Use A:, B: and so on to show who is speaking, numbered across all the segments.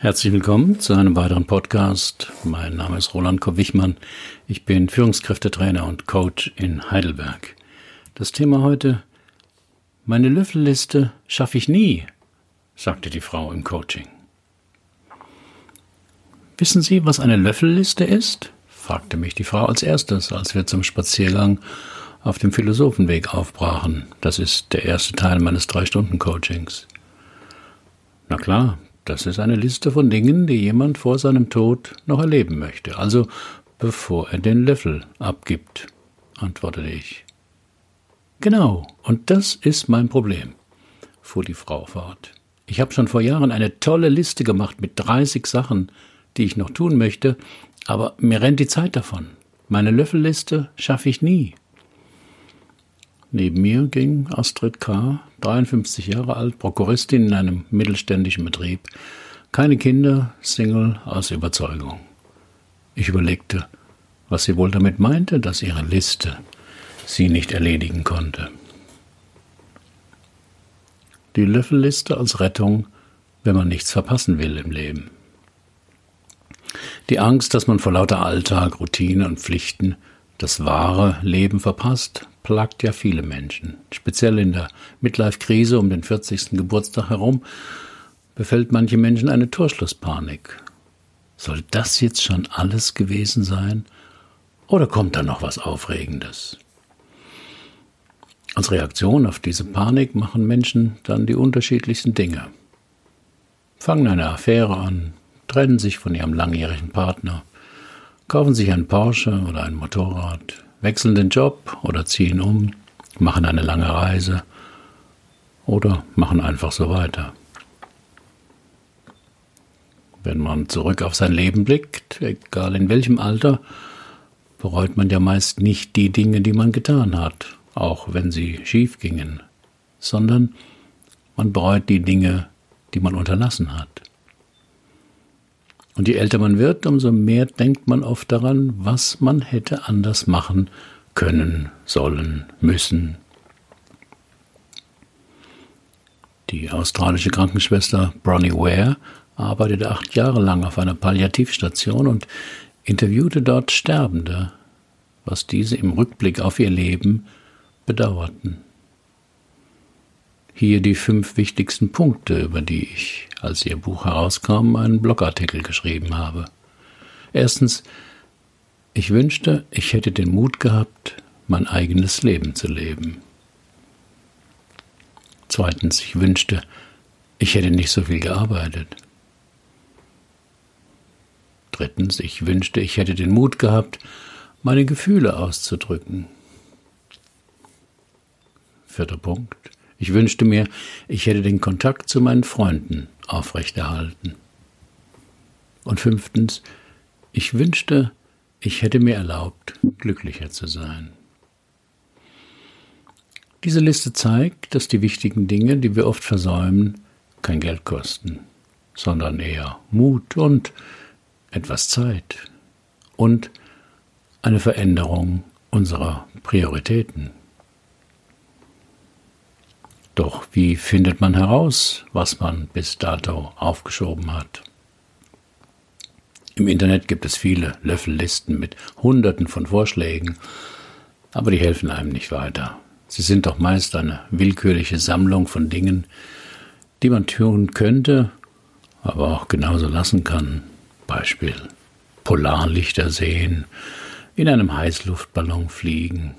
A: Herzlich willkommen zu einem weiteren Podcast. Mein Name ist Roland Kopp-Wichmann. Ich bin Führungskräftetrainer und Coach in Heidelberg. Das Thema heute, meine Löffelliste schaffe ich nie, sagte die Frau im Coaching. Wissen Sie, was eine Löffelliste ist? fragte mich die Frau als erstes, als wir zum Spaziergang auf dem Philosophenweg aufbrachen. Das ist der erste Teil meines Drei-Stunden-Coachings. Na klar, das ist eine Liste von Dingen, die jemand vor seinem Tod noch erleben möchte, also bevor er den Löffel abgibt, antwortete ich. Genau, und das ist mein Problem, fuhr die Frau fort. Ich habe schon vor Jahren eine tolle Liste gemacht mit 30 Sachen, die ich noch tun möchte, aber mir rennt die Zeit davon. Meine Löffelliste schaffe ich nie. Neben mir ging Astrid K., 53 Jahre alt, Prokuristin in einem mittelständischen Betrieb. Keine Kinder, Single aus Überzeugung. Ich überlegte, was sie wohl damit meinte, dass ihre Liste sie nicht erledigen konnte. Die Löffelliste als Rettung, wenn man nichts verpassen will im Leben. Die Angst, dass man vor lauter Alltag, Routine und Pflichten das wahre Leben verpasst, plagt ja viele Menschen. Speziell in der Midlife-Krise um den 40. Geburtstag herum befällt manche Menschen eine Torschlusspanik. Soll das jetzt schon alles gewesen sein? Oder kommt da noch was Aufregendes? Als Reaktion auf diese Panik machen Menschen dann die unterschiedlichsten Dinge. Fangen eine Affäre an, trennen sich von ihrem langjährigen Partner, kaufen sich ein Porsche oder ein Motorrad, wechseln den Job oder ziehen um, machen eine lange Reise oder machen einfach so weiter. Wenn man zurück auf sein Leben blickt, egal in welchem Alter, bereut man ja meist nicht die Dinge, die man getan hat, auch wenn sie schief gingen, sondern man bereut die Dinge, die man unterlassen hat. Und je älter man wird, umso mehr denkt man oft daran, was man hätte anders machen können, sollen, müssen. Die australische Krankenschwester Bronnie Ware arbeitete acht Jahre lang auf einer Palliativstation und interviewte dort Sterbende, was diese im Rückblick auf ihr Leben bedauerten. Hier die fünf wichtigsten Punkte, über die ich, als Ihr Buch herauskam, einen Blogartikel geschrieben habe. Erstens, ich wünschte, ich hätte den Mut gehabt, mein eigenes Leben zu leben. Zweitens, ich wünschte, ich hätte nicht so viel gearbeitet. Drittens, ich wünschte, ich hätte den Mut gehabt, meine Gefühle auszudrücken. Vierter Punkt. Ich wünschte mir, ich hätte den Kontakt zu meinen Freunden aufrechterhalten. Und fünftens, ich wünschte, ich hätte mir erlaubt, glücklicher zu sein. Diese Liste zeigt, dass die wichtigen Dinge, die wir oft versäumen, kein Geld kosten, sondern eher Mut und etwas Zeit und eine Veränderung unserer Prioritäten. Doch wie findet man heraus, was man bis dato aufgeschoben hat? Im Internet gibt es viele Löffellisten mit Hunderten von Vorschlägen, aber die helfen einem nicht weiter. Sie sind doch meist eine willkürliche Sammlung von Dingen, die man tun könnte, aber auch genauso lassen kann. Beispiel Polarlichter sehen, in einem Heißluftballon fliegen,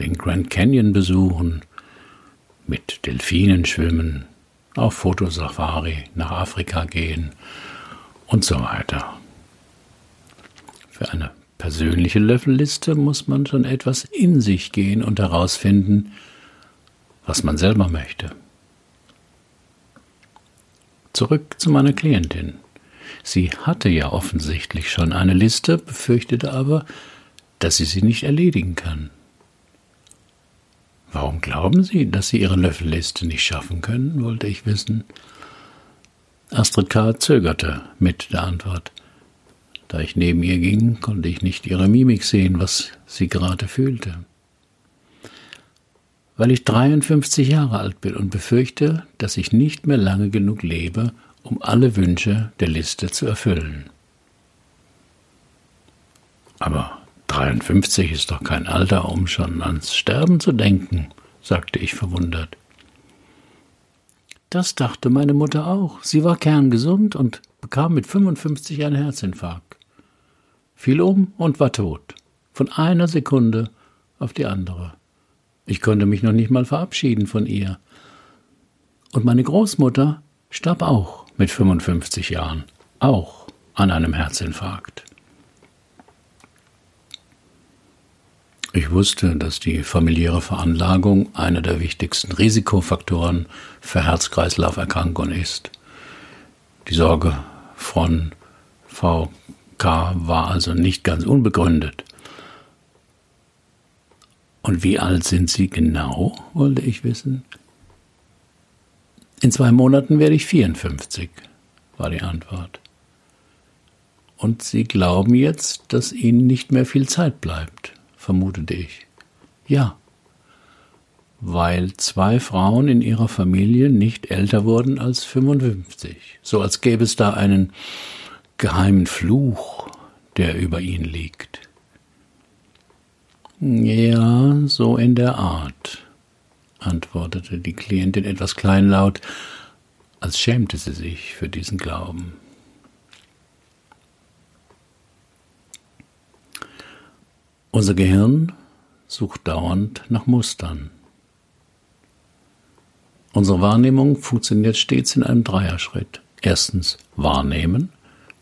A: den Grand Canyon besuchen, mit Delfinen schwimmen, auf Fotosafari nach Afrika gehen und so weiter. Für eine persönliche Löffelliste muss man schon etwas in sich gehen und herausfinden, was man selber möchte. Zurück zu meiner Klientin. Sie hatte ja offensichtlich schon eine Liste, befürchtete aber, dass sie sie nicht erledigen kann. Warum glauben Sie, dass Sie Ihre Löffelliste nicht schaffen können, wollte ich wissen. Astrid K. zögerte mit der Antwort. Da ich neben ihr ging, konnte ich nicht ihre Mimik sehen, was sie gerade fühlte. Weil ich 53 Jahre alt bin und befürchte, dass ich nicht mehr lange genug lebe, um alle Wünsche der Liste zu erfüllen. Aber 53 ist doch kein Alter, um schon ans Sterben zu denken, sagte ich verwundert. Das dachte meine Mutter auch. Sie war kerngesund und bekam mit 55 einen Herzinfarkt. Fiel um und war tot. Von einer Sekunde auf die andere. Ich konnte mich noch nicht mal verabschieden von ihr. Und meine Großmutter starb auch mit 55 Jahren, auch an einem Herzinfarkt. Ich wusste, dass die familiäre Veranlagung einer der wichtigsten Risikofaktoren für Herz-Kreislauf-Erkrankungen ist. Die Sorge von VK war also nicht ganz unbegründet. Und wie alt sind Sie genau, wollte ich wissen. In zwei Monaten werde ich 54, war die Antwort. Und Sie glauben jetzt, dass Ihnen nicht mehr viel Zeit bleibt vermutete ich. Ja, weil zwei Frauen in ihrer Familie nicht älter wurden als 55, so als gäbe es da einen geheimen Fluch, der über ihnen liegt. Ja, so in der Art, antwortete die Klientin etwas kleinlaut, als schämte sie sich für diesen Glauben. Unser Gehirn sucht dauernd nach Mustern. Unsere Wahrnehmung funktioniert stets in einem Dreierschritt. Erstens wahrnehmen,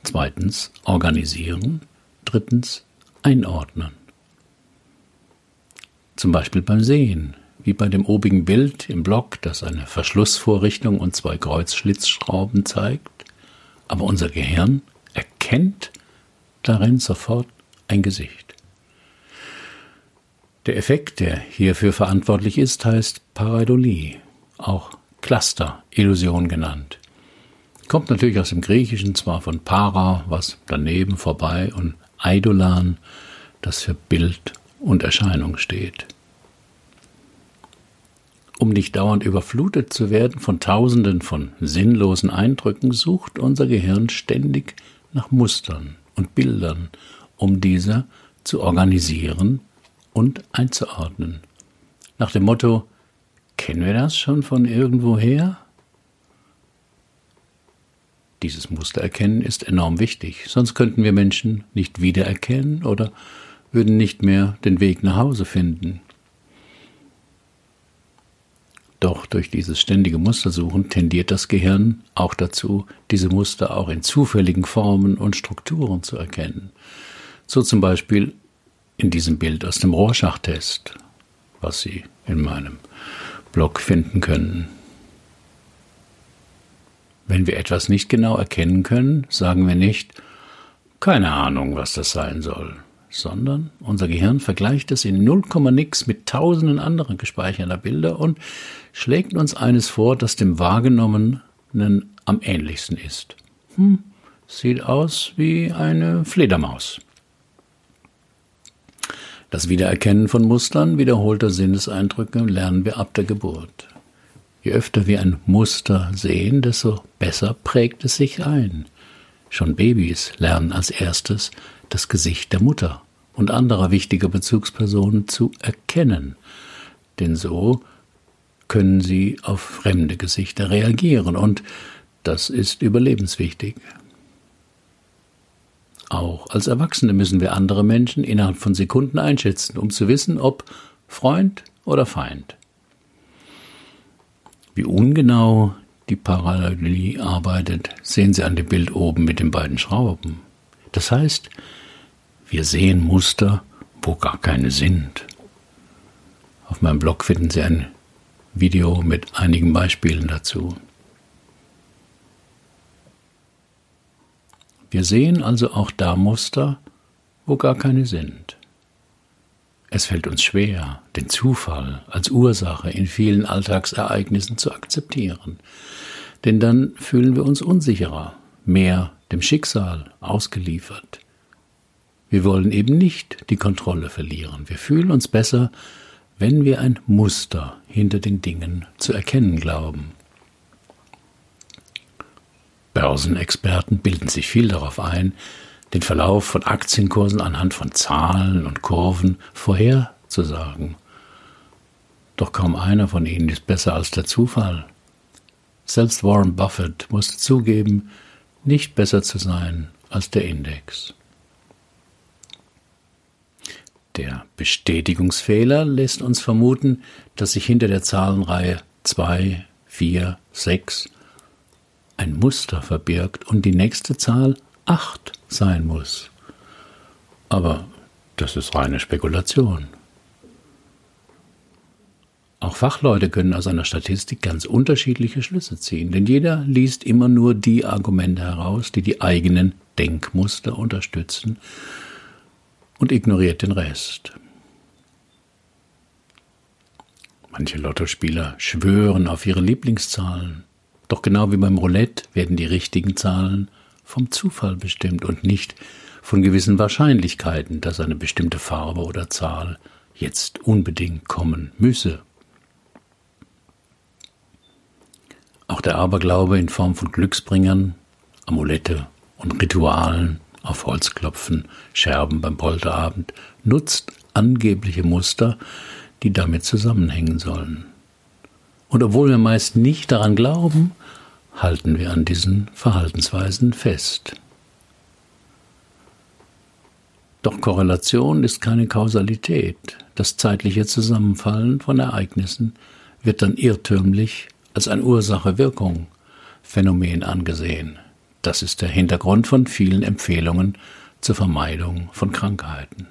A: zweitens organisieren, drittens einordnen. Zum Beispiel beim Sehen, wie bei dem obigen Bild im Block, das eine Verschlussvorrichtung und zwei Kreuzschlitzschrauben zeigt. Aber unser Gehirn erkennt darin sofort ein Gesicht. Der Effekt, der hierfür verantwortlich ist, heißt Pareidolie, auch Cluster-Illusion genannt. Kommt natürlich aus dem Griechischen, zwar von para, was daneben vorbei, und eidolan, das für Bild und Erscheinung steht. Um nicht dauernd überflutet zu werden von Tausenden von sinnlosen Eindrücken, sucht unser Gehirn ständig nach Mustern und Bildern, um diese zu organisieren und einzuordnen. Nach dem Motto, kennen wir das schon von irgendwoher? Dieses Mustererkennen ist enorm wichtig, sonst könnten wir Menschen nicht wiedererkennen oder würden nicht mehr den Weg nach Hause finden. Doch durch dieses ständige Mustersuchen tendiert das Gehirn auch dazu, diese Muster auch in zufälligen Formen und Strukturen zu erkennen. So zum Beispiel in diesem Bild aus dem Rorschach-Test, was Sie in meinem Blog finden können. Wenn wir etwas nicht genau erkennen können, sagen wir nicht, keine Ahnung, was das sein soll, sondern unser Gehirn vergleicht es in 0, nix mit tausenden anderen gespeicherter Bilder und schlägt uns eines vor, das dem Wahrgenommenen am ähnlichsten ist. Hm, sieht aus wie eine Fledermaus. Das Wiedererkennen von Mustern wiederholter Sinneseindrücke lernen wir ab der Geburt. Je öfter wir ein Muster sehen, desto besser prägt es sich ein. Schon Babys lernen als erstes das Gesicht der Mutter und anderer wichtiger Bezugspersonen zu erkennen, denn so können sie auf fremde Gesichter reagieren und das ist überlebenswichtig. Auch als Erwachsene müssen wir andere Menschen innerhalb von Sekunden einschätzen, um zu wissen, ob Freund oder Feind. Wie ungenau die Parallelie arbeitet, sehen Sie an dem Bild oben mit den beiden Schrauben. Das heißt, wir sehen Muster, wo gar keine sind. Auf meinem Blog finden Sie ein Video mit einigen Beispielen dazu. Wir sehen also auch da Muster, wo gar keine sind. Es fällt uns schwer, den Zufall als Ursache in vielen Alltagsereignissen zu akzeptieren, denn dann fühlen wir uns unsicherer, mehr dem Schicksal ausgeliefert. Wir wollen eben nicht die Kontrolle verlieren, wir fühlen uns besser, wenn wir ein Muster hinter den Dingen zu erkennen glauben. Börsenexperten bilden sich viel darauf ein, den Verlauf von Aktienkursen anhand von Zahlen und Kurven vorherzusagen. Doch kaum einer von ihnen ist besser als der Zufall. Selbst Warren Buffett musste zugeben, nicht besser zu sein als der Index. Der Bestätigungsfehler lässt uns vermuten, dass sich hinter der Zahlenreihe 2, 4, 6 ein Muster verbirgt und die nächste Zahl 8 sein muss. Aber das ist reine Spekulation. Auch Fachleute können aus einer Statistik ganz unterschiedliche Schlüsse ziehen, denn jeder liest immer nur die Argumente heraus, die die eigenen Denkmuster unterstützen und ignoriert den Rest. Manche Lottospieler schwören auf ihre Lieblingszahlen, doch genau wie beim Roulette werden die richtigen Zahlen vom Zufall bestimmt und nicht von gewissen Wahrscheinlichkeiten, dass eine bestimmte Farbe oder Zahl jetzt unbedingt kommen müsse. Auch der Aberglaube in Form von Glücksbringern, Amulette und Ritualen auf Holzklopfen, Scherben beim Polterabend nutzt angebliche Muster, die damit zusammenhängen sollen. Und obwohl wir meist nicht daran glauben, halten wir an diesen Verhaltensweisen fest. Doch Korrelation ist keine Kausalität. Das zeitliche Zusammenfallen von Ereignissen wird dann irrtümlich als ein Ursache-Wirkung-Phänomen angesehen. Das ist der Hintergrund von vielen Empfehlungen zur Vermeidung von Krankheiten.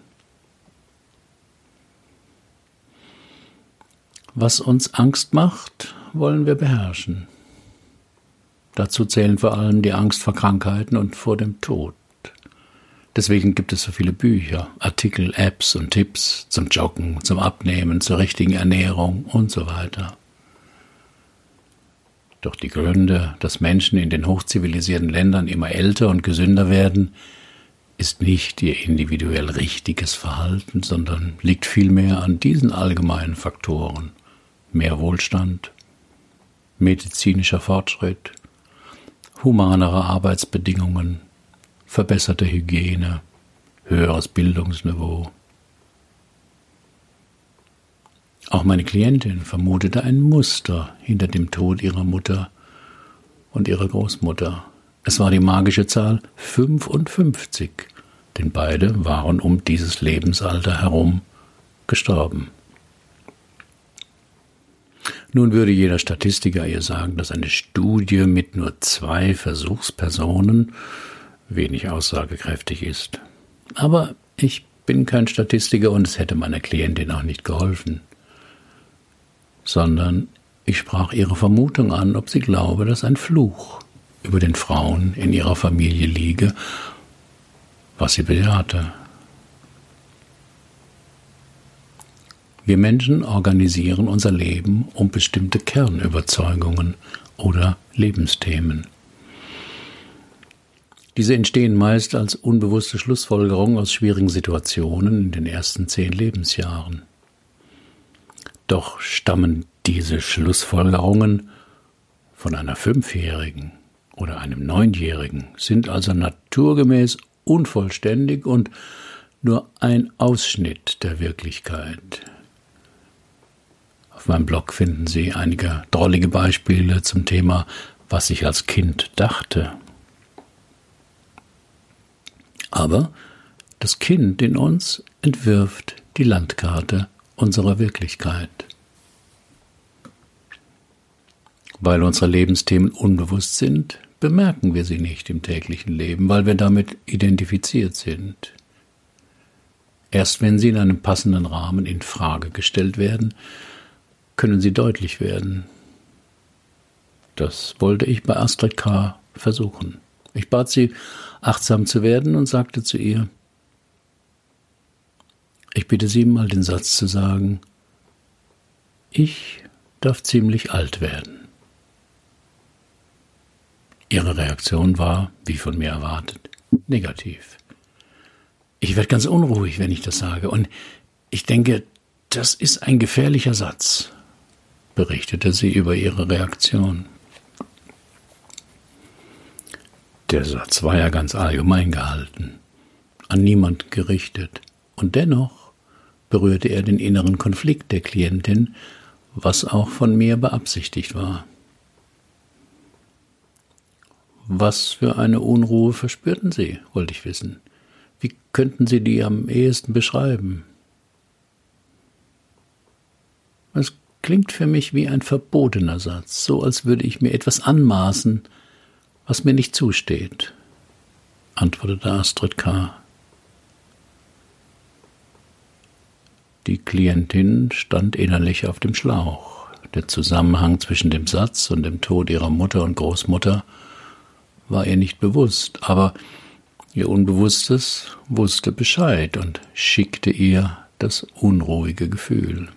A: Was uns Angst macht, wollen wir beherrschen. Dazu zählen vor allem die Angst vor Krankheiten und vor dem Tod. Deswegen gibt es so viele Bücher, Artikel, Apps und Tipps zum Joggen, zum Abnehmen, zur richtigen Ernährung und so weiter. Doch die Gründe, dass Menschen in den hochzivilisierten Ländern immer älter und gesünder werden, ist nicht ihr individuell richtiges Verhalten, sondern liegt vielmehr an diesen allgemeinen Faktoren. Mehr Wohlstand, medizinischer Fortschritt, humanere Arbeitsbedingungen, verbesserte Hygiene, höheres Bildungsniveau, Auch meine Klientin vermutete ein Muster hinter dem Tod ihrer Mutter und ihrer Großmutter. Es war die magische Zahl 55, denn beide waren um dieses Lebensalter herum gestorben. Nun würde jeder Statistiker ihr sagen, dass eine Studie mit nur zwei Versuchspersonen wenig aussagekräftig ist. Aber ich bin kein Statistiker und es hätte meiner Klientin auch nicht geholfen sondern ich sprach ihre Vermutung an, ob sie glaube, dass ein Fluch über den Frauen in ihrer Familie liege, was sie bejahte. Wir Menschen organisieren unser Leben um bestimmte Kernüberzeugungen oder Lebensthemen. Diese entstehen meist als unbewusste Schlussfolgerung aus schwierigen Situationen in den ersten zehn Lebensjahren. Doch stammen diese Schlussfolgerungen von einer Fünfjährigen oder einem Neunjährigen, sind also naturgemäß unvollständig und nur ein Ausschnitt der Wirklichkeit. Auf meinem Blog finden Sie einige drollige Beispiele zum Thema, was ich als Kind dachte. Aber das Kind in uns entwirft die Landkarte unserer Wirklichkeit. Weil unsere Lebensthemen unbewusst sind, bemerken wir sie nicht im täglichen Leben, weil wir damit identifiziert sind. Erst wenn sie in einem passenden Rahmen in Frage gestellt werden, können sie deutlich werden. Das wollte ich bei Astrid K. versuchen. Ich bat sie, achtsam zu werden und sagte zu ihr, ich bitte Sie mal den Satz zu sagen, ich darf ziemlich alt werden. Ihre Reaktion war, wie von mir erwartet, negativ. Ich werde ganz unruhig, wenn ich das sage, und ich denke, das ist ein gefährlicher Satz, berichtete sie über ihre Reaktion. Der Satz war ja ganz allgemein gehalten, an niemand gerichtet, und dennoch berührte er den inneren Konflikt der Klientin, was auch von mir beabsichtigt war. Was für eine Unruhe verspürten Sie, wollte ich wissen. Wie könnten Sie die am ehesten beschreiben? Es klingt für mich wie ein verbotener Satz, so als würde ich mir etwas anmaßen, was mir nicht zusteht, antwortete Astrid K. Die Klientin stand innerlich auf dem Schlauch. Der Zusammenhang zwischen dem Satz und dem Tod ihrer Mutter und Großmutter war ihr nicht bewusst, aber ihr Unbewusstes wusste Bescheid und schickte ihr das unruhige Gefühl.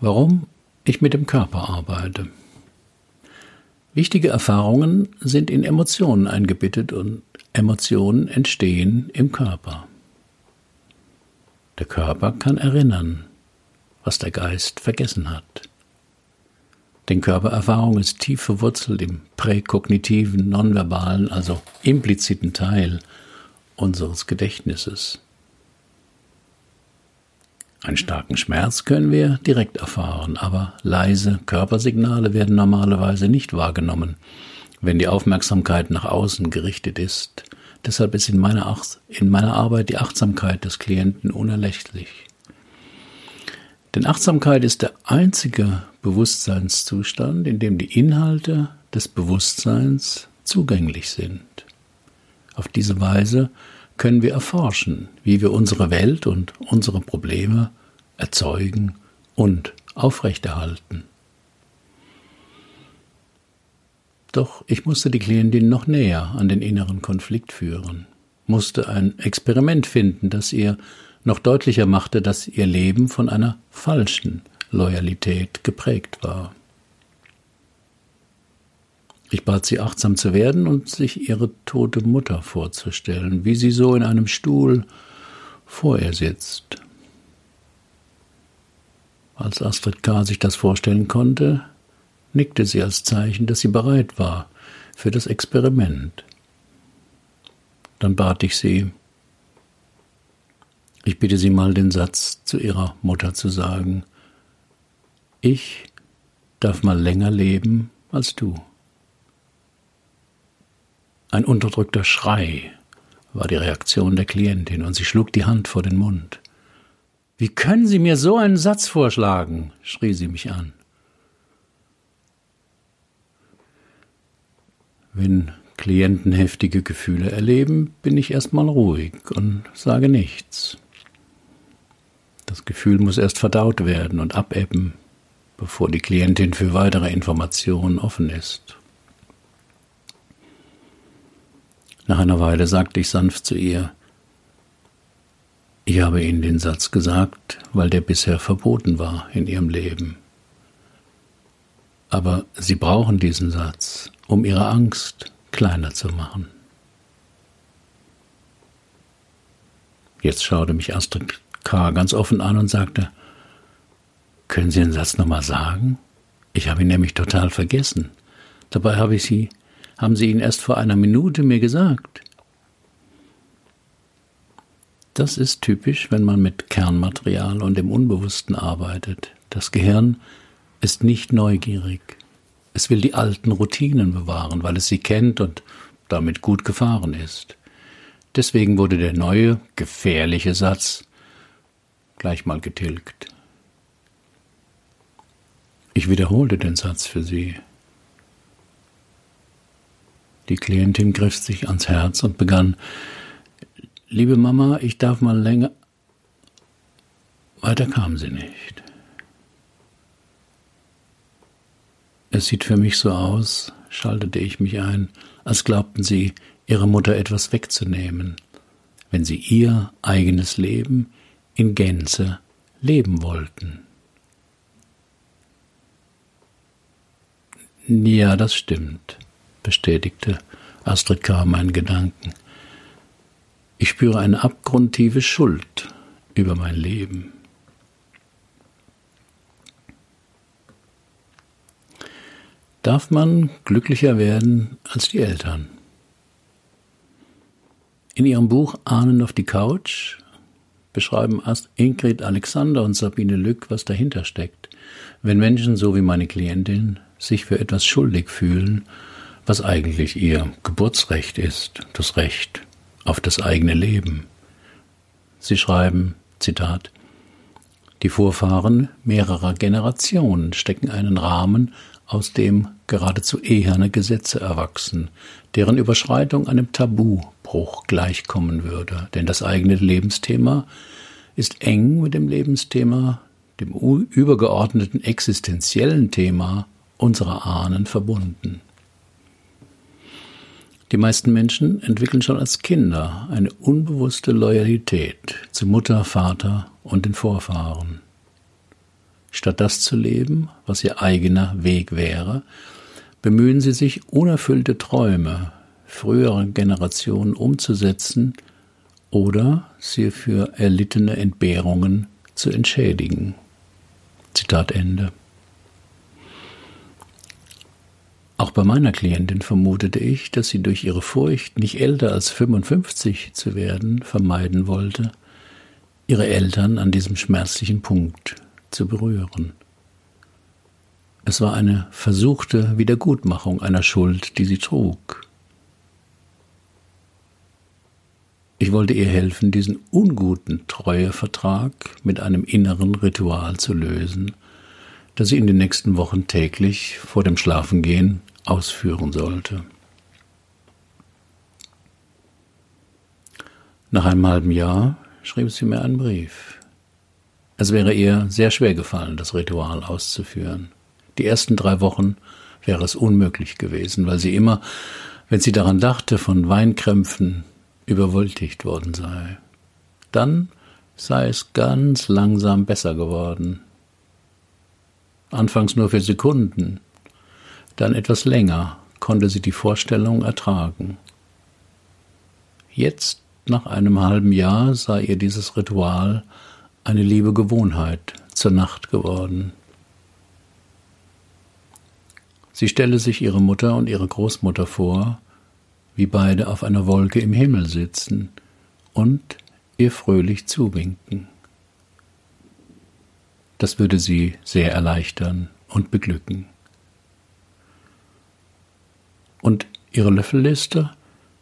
A: Warum ich mit dem Körper arbeite. Wichtige Erfahrungen sind in Emotionen eingebettet und Emotionen entstehen im Körper. Der Körper kann erinnern, was der Geist vergessen hat. Denn Körpererfahrung ist tief verwurzelt im präkognitiven, nonverbalen, also impliziten Teil unseres Gedächtnisses. Einen starken Schmerz können wir direkt erfahren, aber leise Körpersignale werden normalerweise nicht wahrgenommen, wenn die Aufmerksamkeit nach außen gerichtet ist. Deshalb ist in meiner, in meiner Arbeit die Achtsamkeit des Klienten unerlässlich. Denn Achtsamkeit ist der einzige Bewusstseinszustand, in dem die Inhalte des Bewusstseins zugänglich sind. Auf diese Weise können wir erforschen, wie wir unsere Welt und unsere Probleme erzeugen und aufrechterhalten. Doch ich musste die Klientin noch näher an den inneren Konflikt führen, musste ein Experiment finden, das ihr noch deutlicher machte, dass ihr Leben von einer falschen Loyalität geprägt war. Ich bat sie achtsam zu werden und sich ihre tote Mutter vorzustellen, wie sie so in einem Stuhl vor ihr sitzt. Als Astrid K. sich das vorstellen konnte, nickte sie als Zeichen, dass sie bereit war für das Experiment. Dann bat ich sie, ich bitte Sie mal den Satz zu Ihrer Mutter zu sagen, ich darf mal länger leben als du. Ein unterdrückter Schrei war die Reaktion der Klientin, und sie schlug die Hand vor den Mund. Wie können Sie mir so einen Satz vorschlagen? schrie sie mich an. Wenn Klienten heftige Gefühle erleben, bin ich erstmal ruhig und sage nichts. Das Gefühl muss erst verdaut werden und abebben, bevor die Klientin für weitere Informationen offen ist. Nach einer Weile sagte ich sanft zu ihr, ich habe Ihnen den Satz gesagt, weil der bisher verboten war in Ihrem Leben. Aber Sie brauchen diesen Satz, um Ihre Angst kleiner zu machen. Jetzt schaute mich Astrid K. ganz offen an und sagte, können Sie den Satz nochmal sagen? Ich habe ihn nämlich total vergessen. Dabei habe ich Sie haben Sie ihn erst vor einer Minute mir gesagt. Das ist typisch, wenn man mit Kernmaterial und dem Unbewussten arbeitet. Das Gehirn ist nicht neugierig. Es will die alten Routinen bewahren, weil es sie kennt und damit gut gefahren ist. Deswegen wurde der neue, gefährliche Satz gleich mal getilgt. Ich wiederholte den Satz für Sie. Die Klientin griff sich ans Herz und begann, liebe Mama, ich darf mal länger. Weiter kam sie nicht. Es sieht für mich so aus, schaltete ich mich ein, als glaubten sie, ihrer Mutter etwas wegzunehmen, wenn sie ihr eigenes Leben in Gänze leben wollten. Ja, das stimmt bestätigte Astrid K. meinen Gedanken. Ich spüre eine abgrundtiefe Schuld über mein Leben. darf man glücklicher werden als die Eltern. In ihrem Buch Ahnen auf die Couch beschreiben Ingrid Alexander und Sabine Lück, was dahinter steckt, wenn Menschen so wie meine Klientin sich für etwas schuldig fühlen, was eigentlich ihr Geburtsrecht ist, das Recht auf das eigene Leben. Sie schreiben, Zitat, die Vorfahren mehrerer Generationen stecken einen Rahmen, aus dem geradezu eherne Gesetze erwachsen, deren Überschreitung einem Tabubruch gleichkommen würde. Denn das eigene Lebensthema ist eng mit dem Lebensthema, dem übergeordneten existenziellen Thema unserer Ahnen verbunden. Die meisten Menschen entwickeln schon als Kinder eine unbewusste Loyalität zu Mutter, Vater und den Vorfahren. Statt das zu leben, was ihr eigener Weg wäre, bemühen sie sich, unerfüllte Träume früherer Generationen umzusetzen oder sie für erlittene Entbehrungen zu entschädigen. Zitat Ende. Auch bei meiner Klientin vermutete ich, dass sie durch ihre Furcht, nicht älter als 55 zu werden, vermeiden wollte, ihre Eltern an diesem schmerzlichen Punkt zu berühren. Es war eine versuchte Wiedergutmachung einer Schuld, die sie trug. Ich wollte ihr helfen, diesen unguten Treuevertrag mit einem inneren Ritual zu lösen, das sie in den nächsten Wochen täglich vor dem Schlafengehen ausführen sollte. Nach einem halben Jahr schrieb sie mir einen Brief. Es wäre ihr sehr schwer gefallen, das Ritual auszuführen. Die ersten drei Wochen wäre es unmöglich gewesen, weil sie immer, wenn sie daran dachte, von Weinkrämpfen überwältigt worden sei. Dann sei es ganz langsam besser geworden. Anfangs nur für Sekunden, dann etwas länger konnte sie die Vorstellung ertragen. Jetzt, nach einem halben Jahr, sei ihr dieses Ritual eine liebe Gewohnheit zur Nacht geworden. Sie stelle sich ihre Mutter und ihre Großmutter vor, wie beide auf einer Wolke im Himmel sitzen und ihr fröhlich zuwinken. Das würde sie sehr erleichtern und beglücken. Und ihre Löffelliste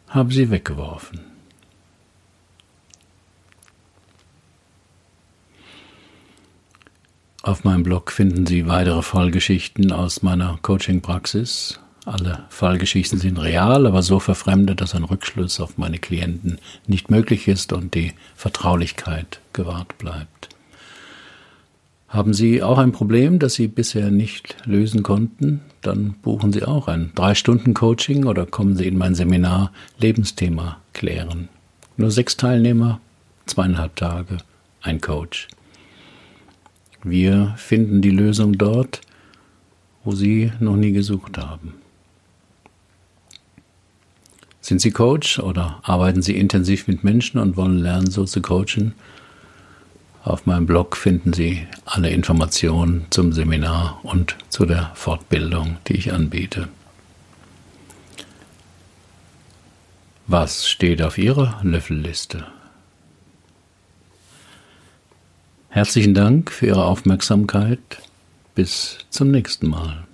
A: haben sie weggeworfen. Auf meinem Blog finden Sie weitere Fallgeschichten aus meiner Coaching-Praxis alle Fallgeschichten sind real, aber so verfremdet, dass ein Rückschluss auf meine Klienten nicht möglich ist und die Vertraulichkeit gewahrt bleibt. Haben Sie auch ein Problem, das Sie bisher nicht lösen konnten? Dann buchen Sie auch ein Drei-Stunden-Coaching oder kommen Sie in mein Seminar Lebensthema klären. Nur sechs Teilnehmer, zweieinhalb Tage, ein Coach. Wir finden die Lösung dort, wo Sie noch nie gesucht haben. Sind Sie Coach oder arbeiten Sie intensiv mit Menschen und wollen lernen, so zu coachen? Auf meinem Blog finden Sie alle Informationen zum Seminar und zu der Fortbildung, die ich anbiete. Was steht auf Ihrer Löffelliste? Herzlichen Dank für Ihre Aufmerksamkeit. Bis zum nächsten Mal.